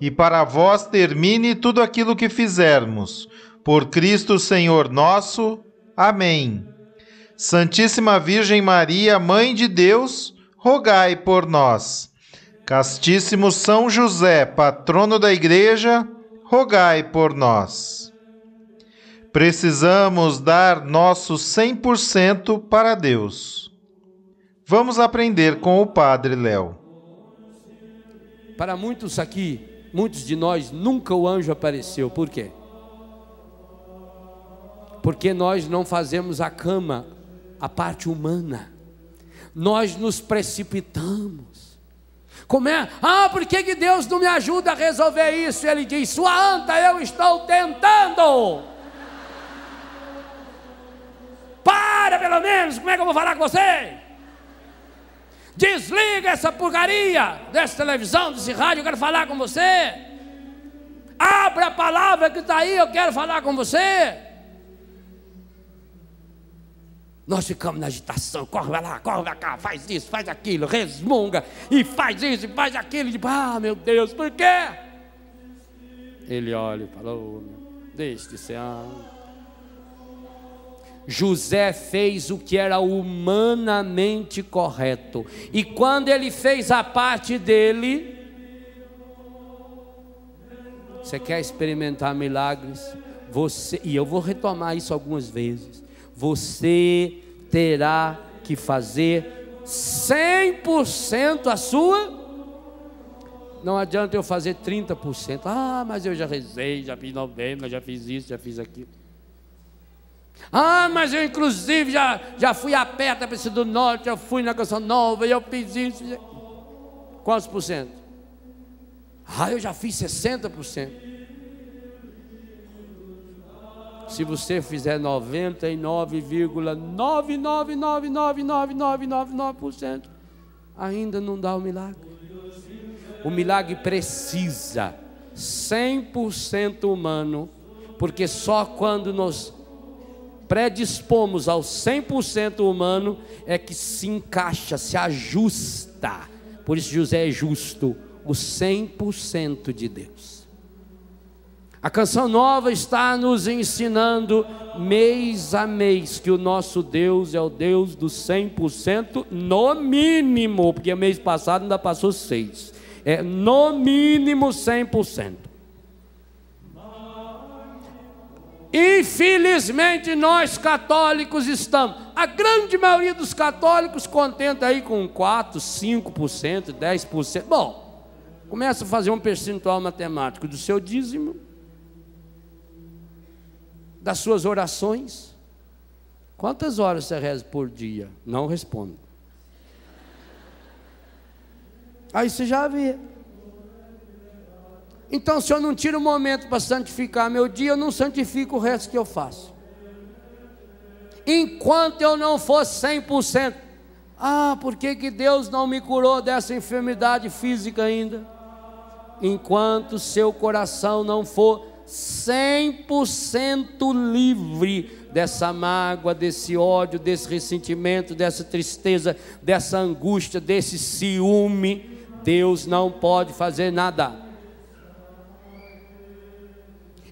e para vós termine tudo aquilo que fizermos. Por Cristo Senhor nosso. Amém. Santíssima Virgem Maria, Mãe de Deus, rogai por nós. Castíssimo São José, patrono da Igreja, rogai por nós. Precisamos dar nosso 100% para Deus. Vamos aprender com o Padre Léo. Para muitos aqui, muitos de nós, nunca o anjo apareceu. Por quê? Porque nós não fazemos a cama, a parte humana. Nós nos precipitamos. Como é? Ah, por que, que Deus não me ajuda a resolver isso? Ele diz: Sua anta, eu estou tentando. Para pelo menos, como é que eu vou falar com você? Desliga essa porcaria dessa televisão, desse rádio, eu quero falar com você. Abra a palavra que está aí, eu quero falar com você. Nós ficamos na agitação, corre lá, corre cá, faz isso, faz aquilo, resmunga, e faz isso, e faz aquilo, e ah, meu Deus, por quê? Ele olha e fala, oh, deixe de ser. José fez o que era humanamente correto. E quando ele fez a parte dele, você quer experimentar milagres? Você, e eu vou retomar isso algumas vezes. Você terá que fazer 100% a sua não adianta eu fazer 30%. Ah, mas eu já rezei, já fiz novena, já fiz isso, já fiz aquilo. Ah, mas eu inclusive já, já fui a pé da do Norte, eu fui na Canção Nova, eu fiz isso. Quantos por cento? Ah, eu já fiz 60%. Se você fizer 99,999999999%, ainda não dá o milagre. O milagre precisa 100% humano, porque só quando nos predispomos ao 100% humano é que se encaixa, se ajusta. Por isso José é justo, o 100% de Deus. A canção nova está nos ensinando mês a mês que o nosso Deus é o Deus do 100% no mínimo, porque mês passado ainda passou seis. É no mínimo 100%. Infelizmente nós católicos estamos, a grande maioria dos católicos contenta aí com 4, 5%, 10%. Bom, começa a fazer um percentual matemático do seu dízimo, das suas orações. Quantas horas você reza por dia? Não respondo. Aí você já vê. Então, se eu não tiro um momento para santificar meu dia, eu não santifico o resto que eu faço. Enquanto eu não for 100%, ah, por que, que Deus não me curou dessa enfermidade física ainda? Enquanto seu coração não for 100% livre dessa mágoa, desse ódio, desse ressentimento, dessa tristeza, dessa angústia, desse ciúme, Deus não pode fazer nada.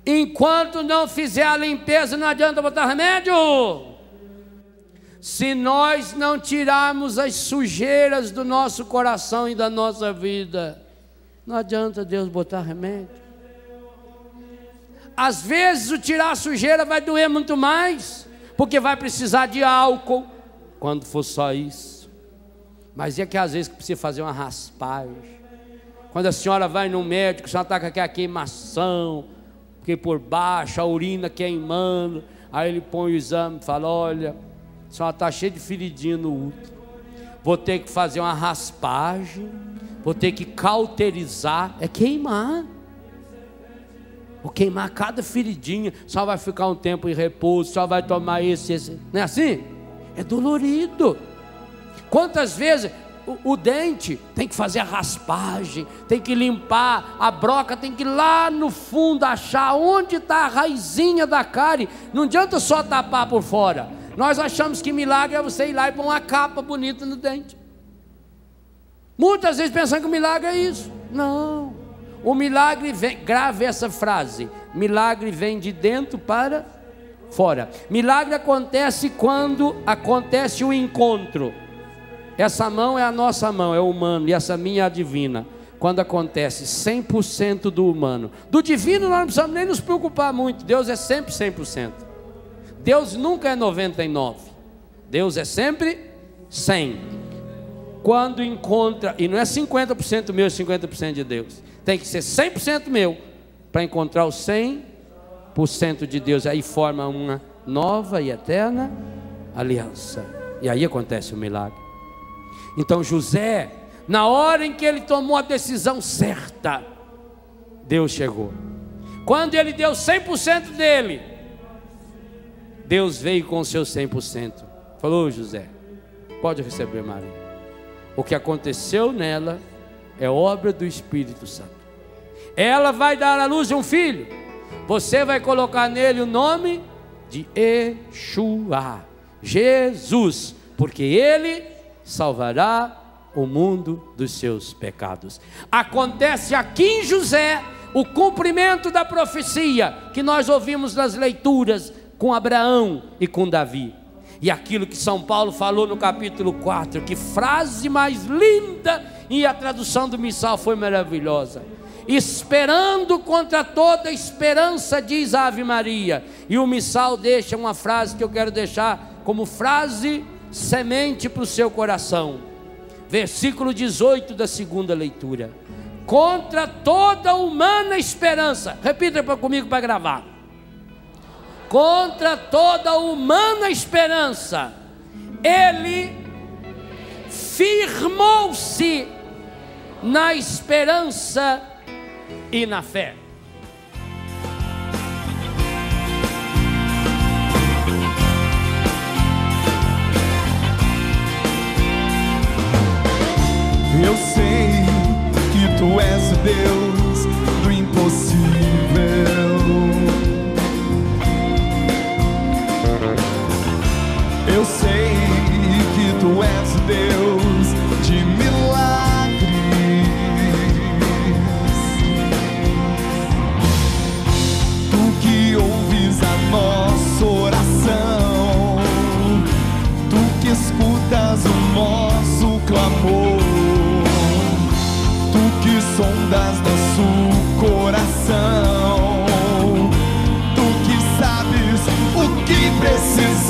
Enquanto não fizer a limpeza, não adianta botar remédio. Se nós não tirarmos as sujeiras do nosso coração e da nossa vida, não adianta Deus botar remédio. às vezes o tirar a sujeira vai doer muito mais, porque vai precisar de álcool, quando for só isso. Mas é que às vezes precisa fazer uma raspagem. Quando a senhora vai no médico, a senhora está com aquela queimação, porque por baixo a urina queimando, aí ele põe o exame e fala: Olha, senhora está cheia de feridinha no útero, vou ter que fazer uma raspagem, vou ter que cauterizar, é queimar. Vou queimar cada feridinha, só vai ficar um tempo em repouso, só vai tomar esse, esse. Não é assim? É dolorido. Quantas vezes o, o, dente tem que fazer a raspagem, tem que limpar, a broca tem que ir lá no fundo achar onde está a raizinha da cárie. Não adianta só tapar por fora. Nós achamos que milagre é você ir lá e pôr uma capa bonita no dente. Muitas vezes pensando que o milagre é isso. Não. O milagre vem, grave essa frase: milagre vem de dentro para fora. Milagre acontece quando acontece o encontro. Essa mão é a nossa mão, é o humano, e essa minha é a divina. Quando acontece 100% do humano. Do divino nós não precisamos nem nos preocupar muito. Deus é sempre 100%. Deus nunca é 99. Deus é sempre 100. Quando encontra, e não é 50% meu e 50% de Deus tem que ser 100% meu para encontrar o 100% de Deus. Aí forma uma nova e eterna aliança. E aí acontece o milagre. Então José, na hora em que ele tomou a decisão certa, Deus chegou. Quando ele deu 100% dele, Deus veio com o seu 100%. Falou, José, pode receber Maria. O que aconteceu nela é obra do Espírito Santo. Ela vai dar à luz um filho. Você vai colocar nele o nome de Yeshua, Jesus, porque ele salvará o mundo dos seus pecados. Acontece aqui em José o cumprimento da profecia que nós ouvimos nas leituras com Abraão e com Davi. E aquilo que São Paulo falou no capítulo 4, que frase mais linda, e a tradução do missal foi maravilhosa esperando contra toda esperança, diz a Ave Maria. E o missal deixa uma frase que eu quero deixar como frase semente para o seu coração. Versículo 18 da segunda leitura. Contra toda humana esperança, repita comigo para gravar. Contra toda humana esperança, ele firmou-se na esperança e na fé. Eu sei que tu és Deus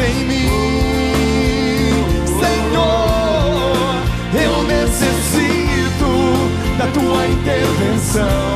em mim, Senhor. Eu necessito da tua intervenção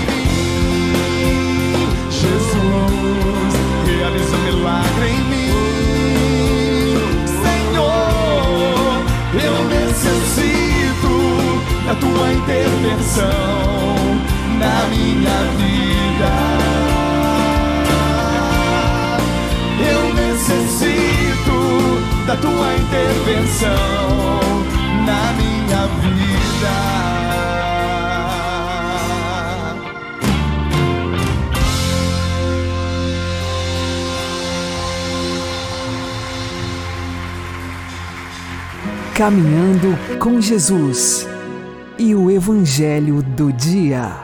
Da tua intervenção na minha vida. Caminhando com Jesus e o Evangelho do Dia.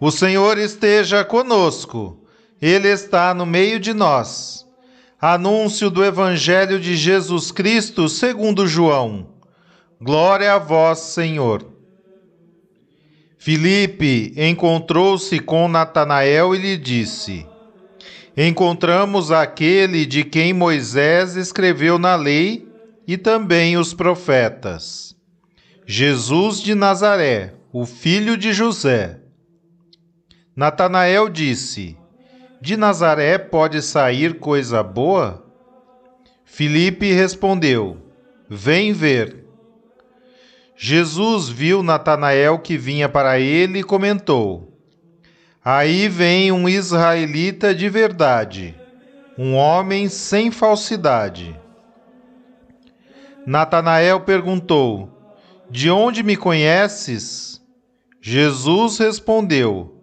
O Senhor esteja conosco, Ele está no meio de nós. Anúncio do Evangelho de Jesus Cristo segundo João. Glória a vós, Senhor. Filipe encontrou-se com Natanael e lhe disse: encontramos aquele de quem Moisés escreveu na lei e também os profetas. Jesus de Nazaré, o filho de José. Natanael disse: De Nazaré pode sair coisa boa? Filipe respondeu: Vem ver. Jesus viu Natanael que vinha para ele e comentou: Aí vem um israelita de verdade, um homem sem falsidade. Natanael perguntou: De onde me conheces? Jesus respondeu: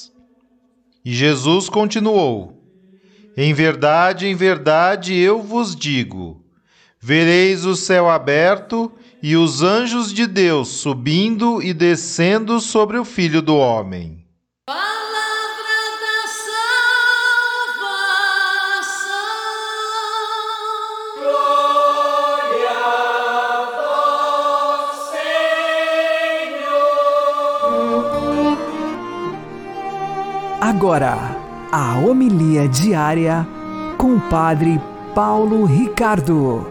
E Jesus continuou: Em verdade, em verdade eu vos digo: vereis o céu aberto e os anjos de Deus subindo e descendo sobre o Filho do Homem. Agora, a homilia diária com o Padre Paulo Ricardo.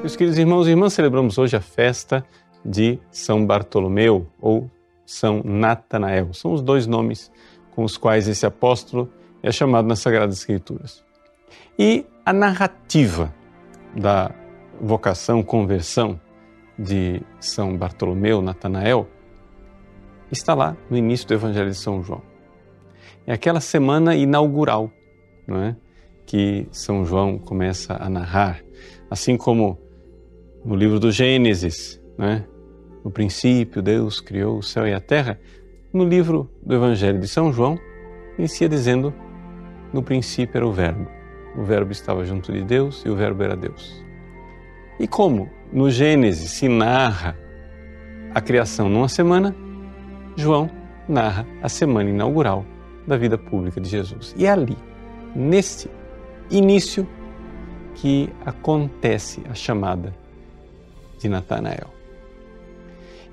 Meus queridos irmãos e irmãs, celebramos hoje a festa de São Bartolomeu ou São Natanael. São os dois nomes com os quais esse apóstolo é chamado nas Sagradas Escrituras. E a narrativa da vocação, conversão de São Bartolomeu, Natanael, está lá no início do Evangelho de São João. É aquela semana inaugural, não é? Que São João começa a narrar, assim como no livro do Gênesis, é? No princípio Deus criou o céu e a terra. No livro do Evangelho de São João, inicia dizendo: No princípio era o Verbo. O Verbo estava junto de Deus e o Verbo era Deus. E como no Gênesis se narra a criação numa semana, João narra a semana inaugural da vida pública de Jesus. E é ali, neste início, que acontece a chamada de Natanael.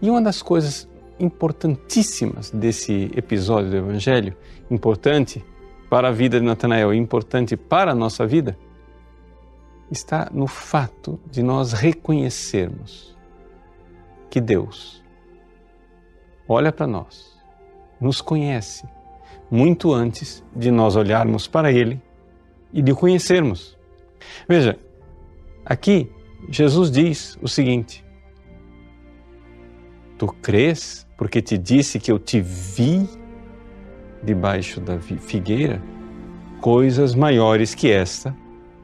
E uma das coisas importantíssimas desse episódio do Evangelho, importante para a vida de Natanael e importante para a nossa vida, está no fato de nós reconhecermos que Deus olha para nós, nos conhece muito antes de nós olharmos para Ele e de o conhecermos. Veja, aqui Jesus diz o seguinte: Tu crês porque te disse que eu te vi debaixo da figueira, coisas maiores que esta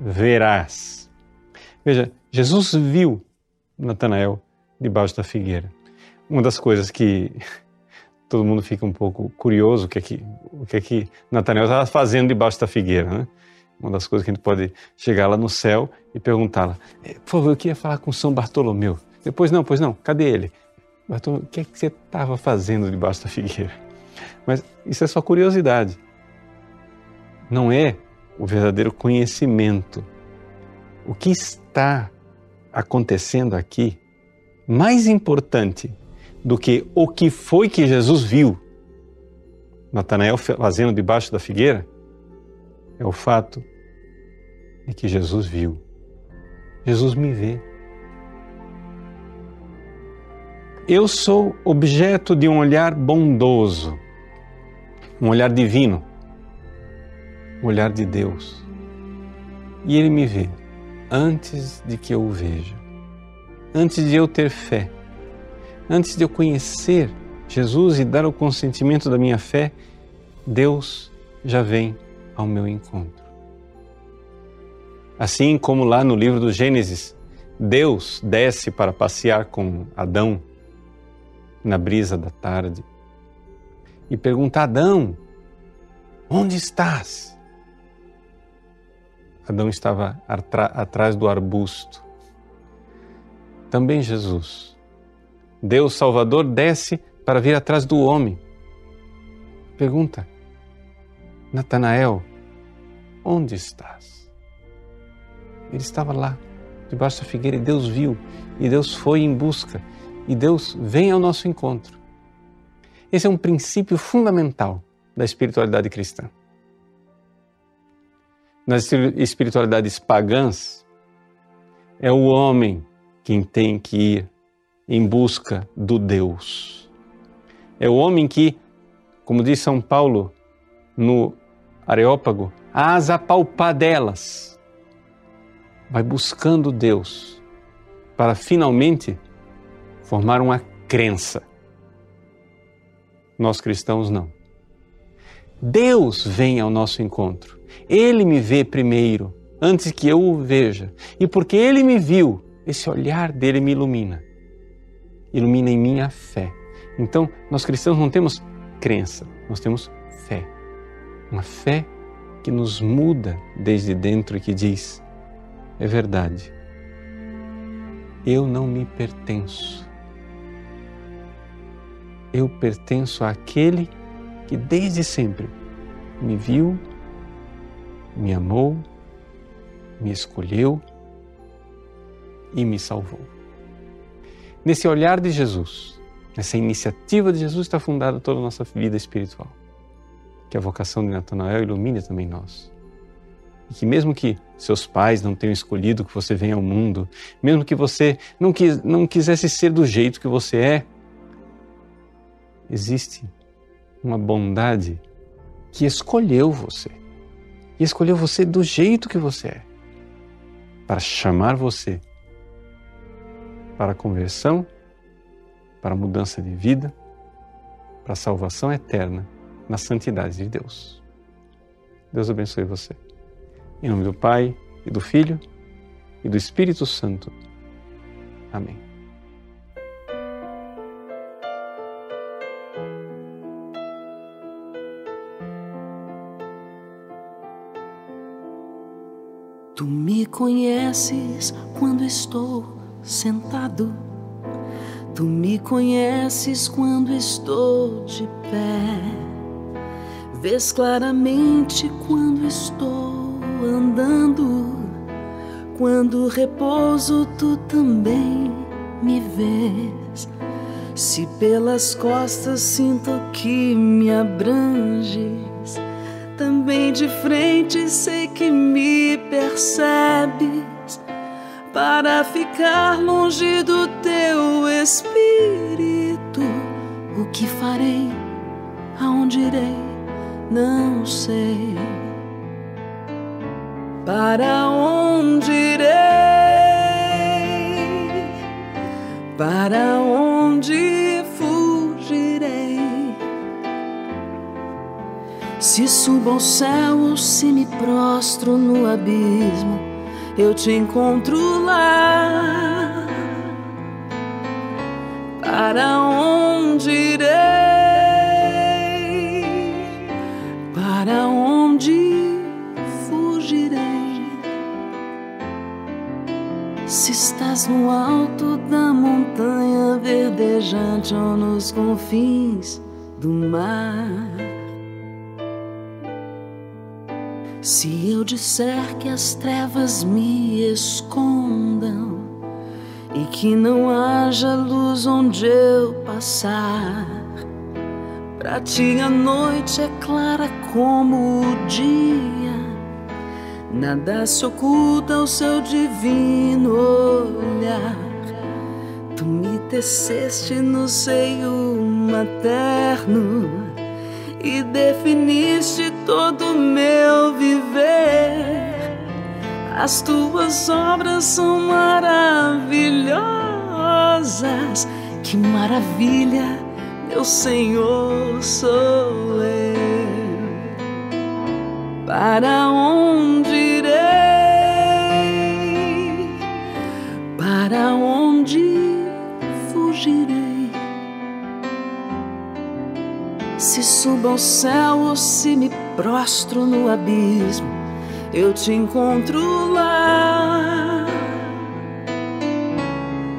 verás. Veja, Jesus viu Natanael debaixo da figueira. Uma das coisas que todo mundo fica um pouco curioso, o que é que, o que, é que Natanael estava fazendo debaixo da figueira, né? Uma das coisas que a gente pode chegar lá no céu e perguntá-la, eh, por favor, eu queria falar com São Bartolomeu. Depois não, pois não, cadê ele? Bartolomeu, o que é que você estava fazendo debaixo da figueira? Mas isso é só curiosidade. Não é o verdadeiro conhecimento. O que está acontecendo aqui, mais importante do que o que foi que Jesus viu, Natanael fazendo debaixo da figueira, é o fato de que Jesus viu. Jesus me vê. Eu sou objeto de um olhar bondoso um olhar divino, um olhar de Deus. E Ele me vê antes de que eu o veja, antes de eu ter fé, antes de eu conhecer Jesus e dar o consentimento da minha fé, Deus já vem ao meu encontro. Assim como lá no livro do Gênesis, Deus desce para passear com Adão na brisa da tarde e pergunta: Adão, onde estás? Adão estava atrás do arbusto. Também Jesus, Deus Salvador, desce para vir atrás do homem. Pergunta: Natanael, onde estás? Ele estava lá, debaixo da figueira, e Deus viu, e Deus foi em busca, e Deus vem ao nosso encontro. Esse é um princípio fundamental da espiritualidade cristã. Nas espiritualidades pagãs, é o homem quem tem que ir em busca do Deus. É o homem que, como diz São Paulo no Areópago, as apalpadelas, vai buscando Deus para finalmente formar uma crença nós cristãos não. Deus vem ao nosso encontro. Ele me vê primeiro, antes que eu o veja. E porque ele me viu, esse olhar dele me ilumina. Ilumina em minha fé. Então, nós cristãos não temos crença, nós temos fé. Uma fé que nos muda desde dentro e que diz: é verdade, eu não me pertenço eu pertenço àquele que desde sempre me viu, me amou, me escolheu e me salvou. Nesse olhar de Jesus, nessa iniciativa de Jesus está fundada toda a nossa vida espiritual. Que a vocação de Natanael ilumine também nós. E que mesmo que seus pais não tenham escolhido que você venha ao mundo, mesmo que você não, quis, não quisesse ser do jeito que você é, existe uma bondade que escolheu você. E escolheu você do jeito que você é. Para chamar você para a conversão, para a mudança de vida, para a salvação eterna na santidade de Deus. Deus abençoe você. Em nome do Pai, e do Filho, e do Espírito Santo. Amém. Tu me conheces quando estou sentado. Tu me conheces quando estou de pé. Vês claramente quando estou andando. Quando repouso, tu também me vês. Se pelas costas sinto que me abrange também de frente sei que me percebes para ficar longe do teu espírito. O que farei, aonde irei, não sei. Para onde irei? Para onde Se subo ao céu, se me prostro no abismo, eu te encontro lá. Para onde irei? Para onde fugirei? Se estás no alto da montanha verdejante ou nos confins do mar. Se eu disser que as trevas me escondam e que não haja luz onde eu passar, para ti a noite é clara como o dia, nada se oculta ao seu divino olhar. Tu me teceste no seio materno e definiste todo o meu viver. As tuas obras são maravilhosas. Que maravilha, meu Senhor, sou eu. Para onde irei? Para onde fugirei? Se subo ao céu ou se me prostro no abismo, eu te encontro lá.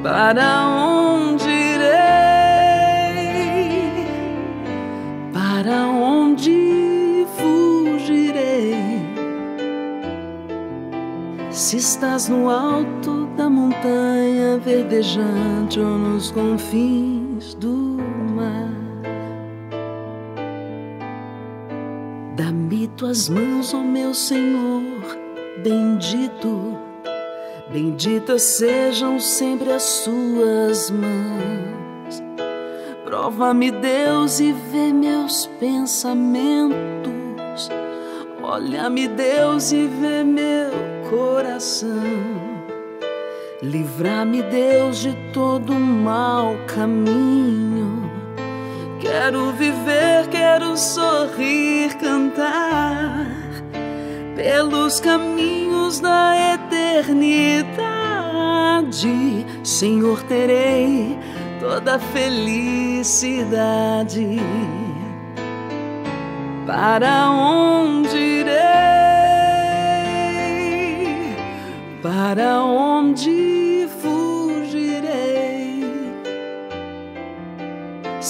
Para onde irei? Para onde fugirei? Se estás no alto da montanha verdejante ou nos confins do tuas mãos, ó oh meu Senhor, bendito, benditas sejam sempre as suas mãos. Prova-me, Deus, e vê meus pensamentos. Olha-me, Deus, e vê meu coração. Livra-me, Deus, de todo mau caminho Quero viver, quero sorrir, cantar pelos caminhos da eternidade. Senhor, terei toda felicidade. Para onde irei? Para onde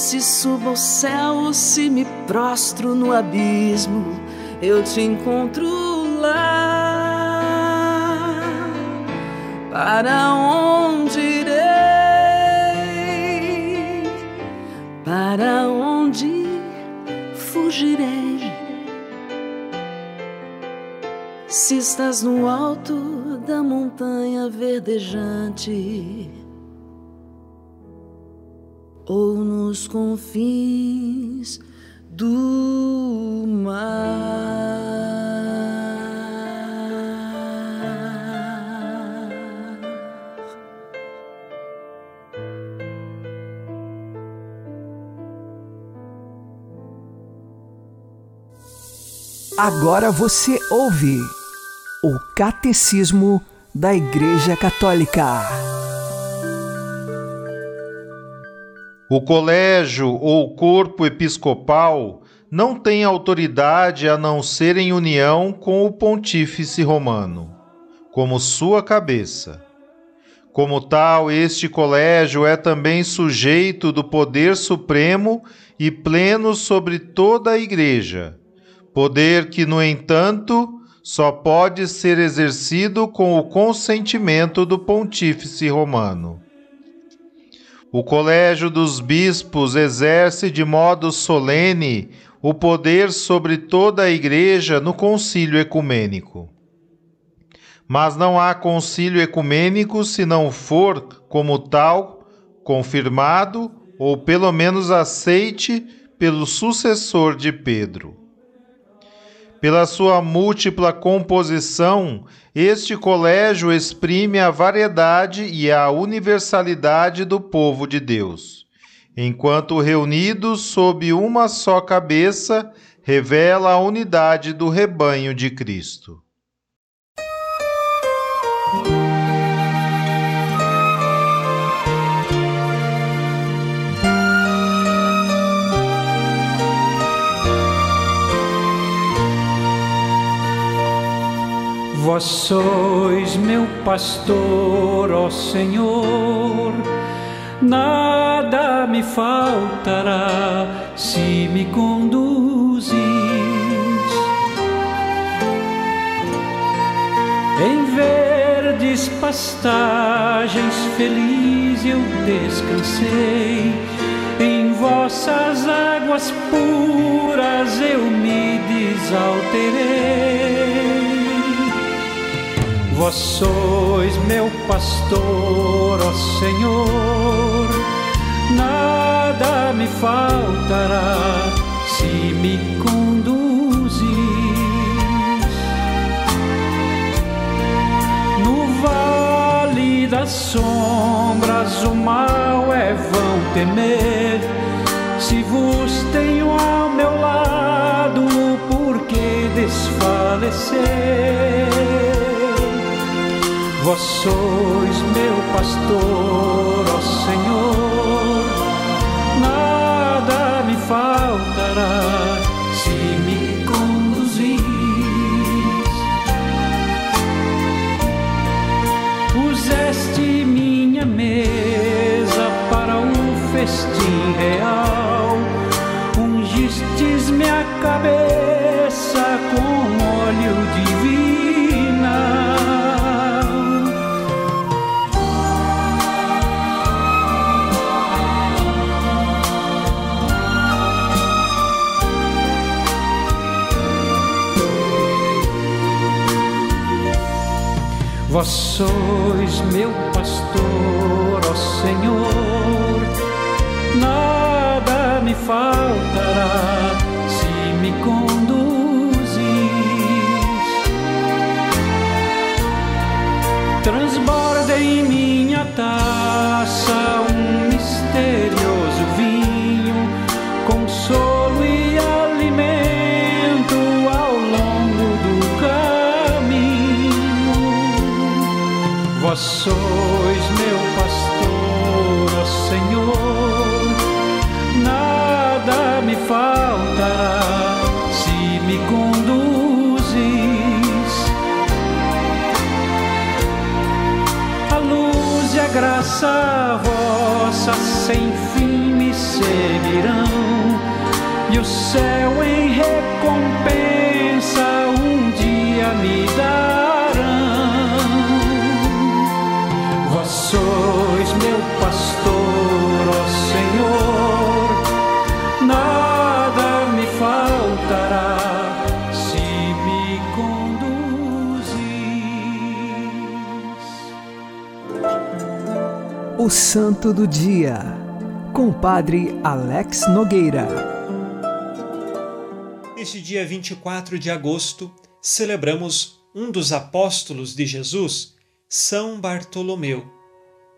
Se subo ao céu, se me prostro no abismo, eu te encontro lá. Para onde irei? Para onde fugirei? Se estás no alto da montanha verdejante ou nos confins do mar. Agora você ouve o Catecismo da Igreja Católica. O colégio ou corpo episcopal não tem autoridade a não ser em união com o pontífice romano, como sua cabeça. Como tal, este colégio é também sujeito do poder supremo e pleno sobre toda a Igreja, poder que, no entanto, só pode ser exercido com o consentimento do Pontífice Romano. O Colégio dos Bispos exerce de modo solene o poder sobre toda a Igreja no concílio ecumênico. Mas não há concílio ecumênico se não for, como tal, confirmado ou pelo menos aceite pelo sucessor de Pedro. Pela sua múltipla composição, este colégio exprime a variedade e a universalidade do povo de Deus, enquanto reunidos sob uma só cabeça, revela a unidade do rebanho de Cristo. Vós sois meu pastor, ó Senhor, nada me faltará se me conduzis. Em verdes pastagens feliz eu descansei, em vossas águas puras eu me desalterei. Vós sois meu pastor, ó Senhor, nada me faltará se me conduzis. No vale das sombras o mal é vão temer, se vos tenho ao meu lado, por que desfalecer? Vós sois meu pastor, ó Senhor, nada me faltará se me conduzis. Puseste minha mesa para o festim real, ungistes minha cabeça com óleo divino. Vós sois meu pastor, ó Senhor, nada me faltará se me conduzis. Sois meu pastor, ó Senhor, nada me faltará se me conduzis. A luz e a graça vossa sem fim me seguirão, e o céu em recompensa um dia me darão. O Santo do Dia, com o Padre Alex Nogueira. Neste dia 24 de agosto, celebramos um dos apóstolos de Jesus, São Bartolomeu,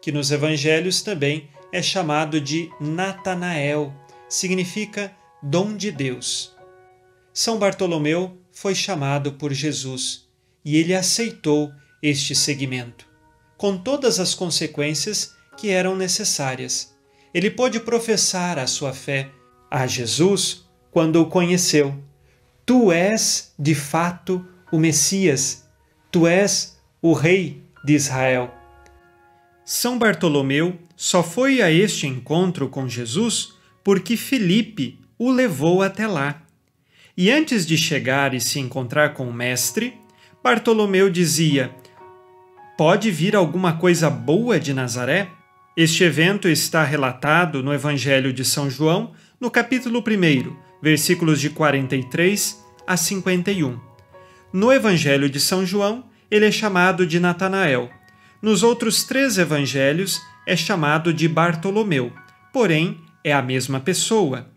que nos evangelhos também é chamado de Natanael, significa dom de Deus. São Bartolomeu foi chamado por Jesus e ele aceitou este seguimento, com todas as consequências que eram necessárias. Ele pôde professar a sua fé a Jesus quando o conheceu. Tu és, de fato, o Messias, tu és o Rei de Israel. São Bartolomeu só foi a este encontro com Jesus porque Felipe o levou até lá. E antes de chegar e se encontrar com o Mestre, Bartolomeu dizia: Pode vir alguma coisa boa de Nazaré? Este evento está relatado no Evangelho de São João, no capítulo 1, versículos de 43 a 51. No Evangelho de São João, ele é chamado de Natanael. Nos outros três evangelhos, é chamado de Bartolomeu, porém é a mesma pessoa.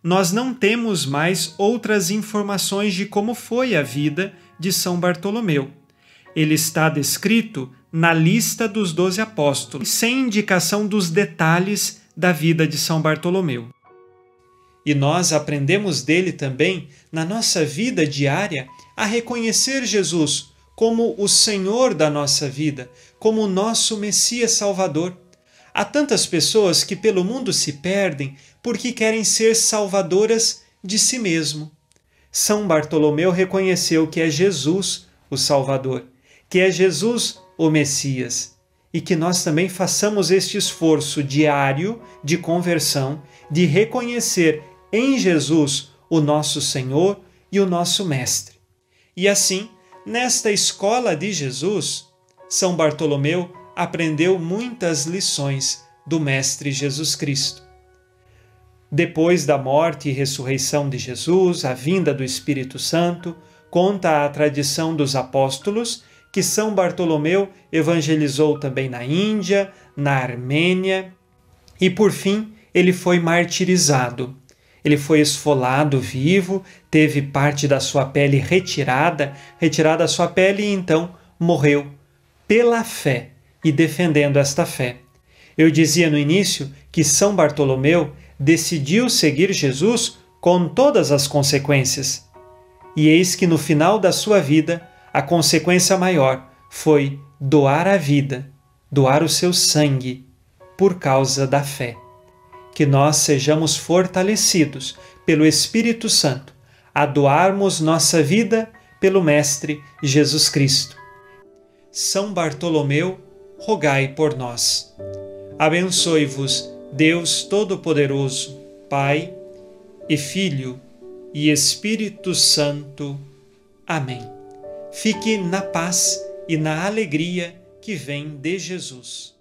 Nós não temos mais outras informações de como foi a vida de São Bartolomeu. Ele está descrito na lista dos doze apóstolos, sem indicação dos detalhes da vida de São Bartolomeu. E nós aprendemos dele também, na nossa vida diária, a reconhecer Jesus como o Senhor da nossa vida, como o nosso Messias Salvador. Há tantas pessoas que pelo mundo se perdem porque querem ser salvadoras de si mesmo. São Bartolomeu reconheceu que é Jesus o Salvador, que é Jesus o Messias, e que nós também façamos este esforço diário de conversão, de reconhecer em Jesus o nosso Senhor e o nosso Mestre. E assim, nesta escola de Jesus, São Bartolomeu aprendeu muitas lições do Mestre Jesus Cristo. Depois da morte e ressurreição de Jesus, a vinda do Espírito Santo, conta a tradição dos apóstolos que São Bartolomeu evangelizou também na Índia, na Armênia e, por fim, ele foi martirizado. Ele foi esfolado vivo, teve parte da sua pele retirada, retirada a sua pele e então morreu pela fé e defendendo esta fé. Eu dizia no início que São Bartolomeu decidiu seguir Jesus com todas as consequências. E eis que no final da sua vida, a consequência maior foi doar a vida, doar o seu sangue, por causa da fé. Que nós sejamos fortalecidos pelo Espírito Santo a doarmos nossa vida pelo Mestre Jesus Cristo. São Bartolomeu, rogai por nós. Abençoe-vos, Deus Todo-Poderoso, Pai e Filho e Espírito Santo. Amém. Fique na paz e na alegria que vem de Jesus.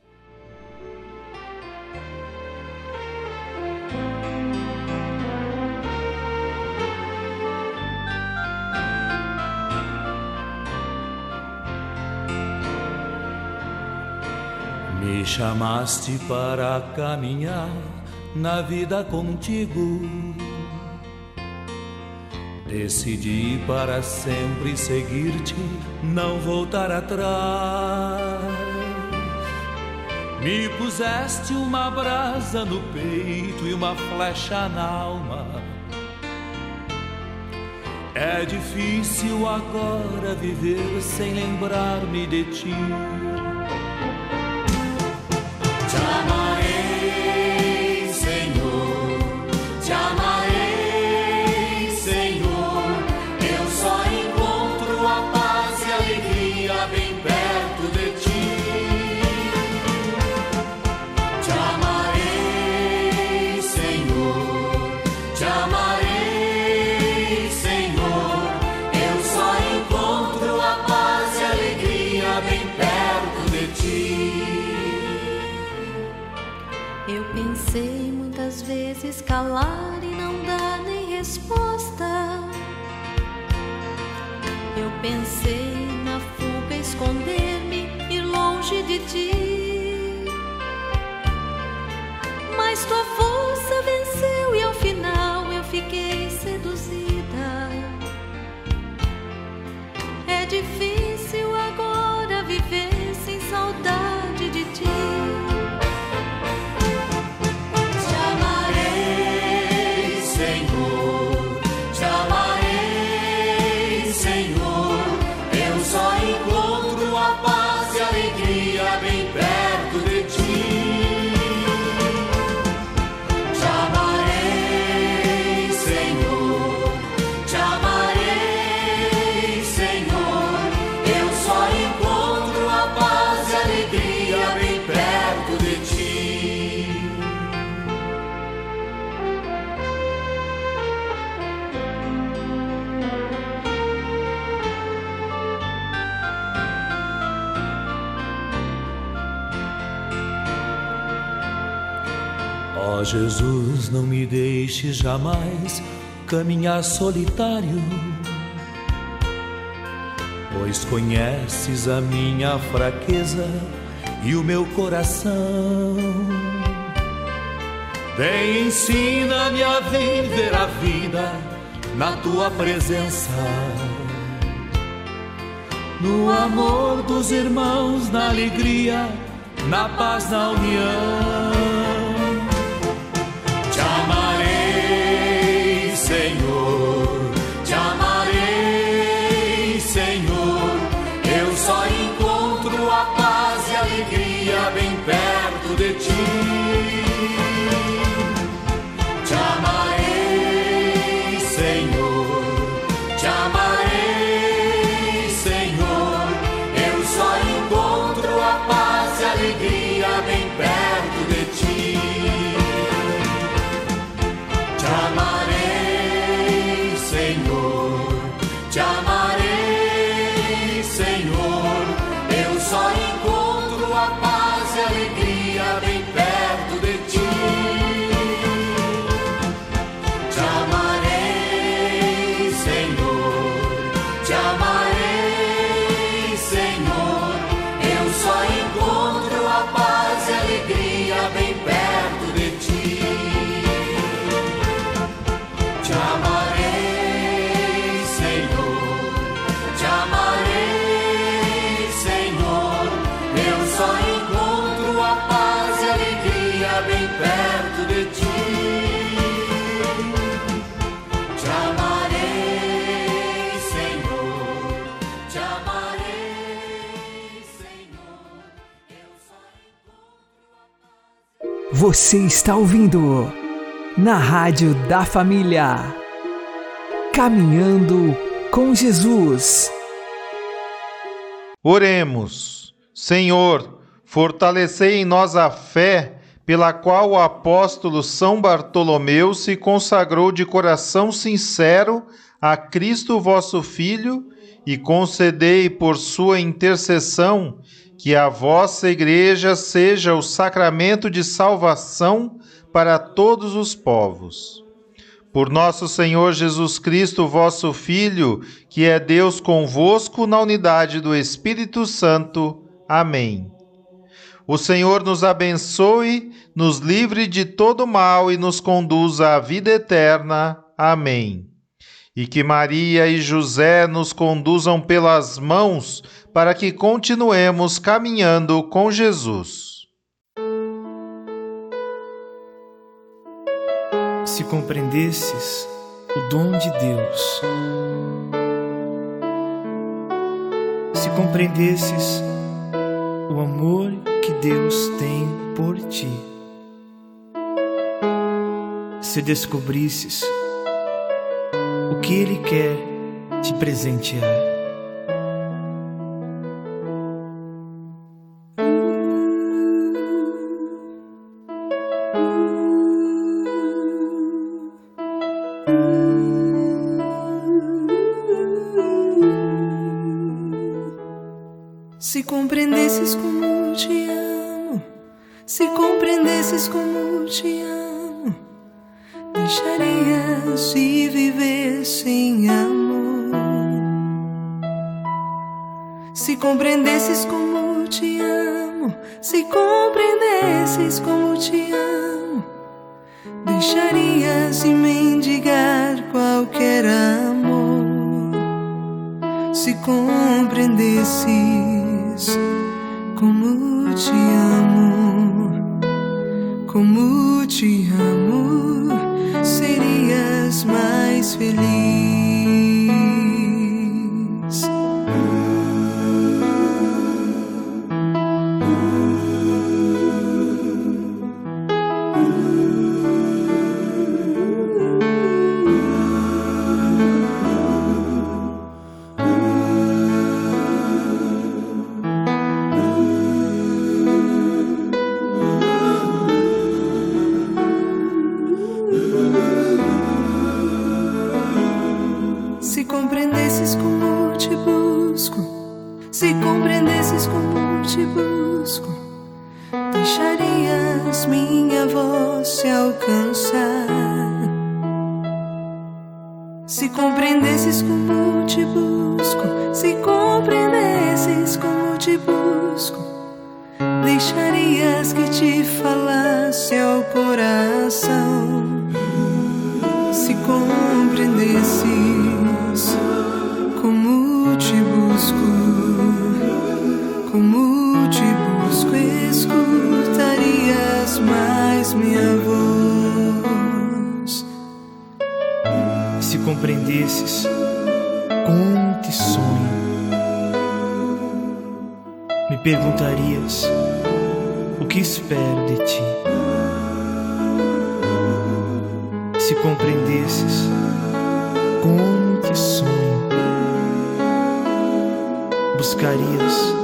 Me chamaste para caminhar na vida contigo. Decidi para sempre seguir-te, não voltar atrás. Me puseste uma brasa no peito e uma flecha na alma. É difícil agora viver sem lembrar-me de ti. Vezes calar e não dar nem resposta. Eu pensei na fuga esconder-me e longe de ti. Mas tua Ó Jesus, não me deixes jamais caminhar solitário, pois conheces a minha fraqueza e o meu coração. Vem, ensina-me a viver a vida na tua presença, no amor dos irmãos, na alegria, na paz, na união. Senhor. Você está ouvindo na Rádio da Família. Caminhando com Jesus. Oremos. Senhor, fortalecei em nós a fé pela qual o apóstolo São Bartolomeu se consagrou de coração sincero a Cristo vosso Filho e concedei por sua intercessão que a vossa Igreja seja o sacramento de salvação para todos os povos. Por nosso Senhor Jesus Cristo, vosso Filho, que é Deus convosco na unidade do Espírito Santo. Amém. O Senhor nos abençoe, nos livre de todo mal e nos conduza à vida eterna. Amém. E que Maria e José nos conduzam pelas mãos para que continuemos caminhando com Jesus. Se compreendesses o dom de Deus, se compreendesses o amor que Deus tem por ti, se descobrisses o que Ele quer te presentear. Se compreendesses como deixarias de viver sem amor. Se compreendesses como te amo, se compreendesses como te amo, deixarias de mendigar qualquer amor. Se compreendesses como te amo, como te amo, mais busco, deixarias que te falasse ao coração. Se compreendesses perguntarias o que espero de ti. Se compreendesses como te sonho, buscarias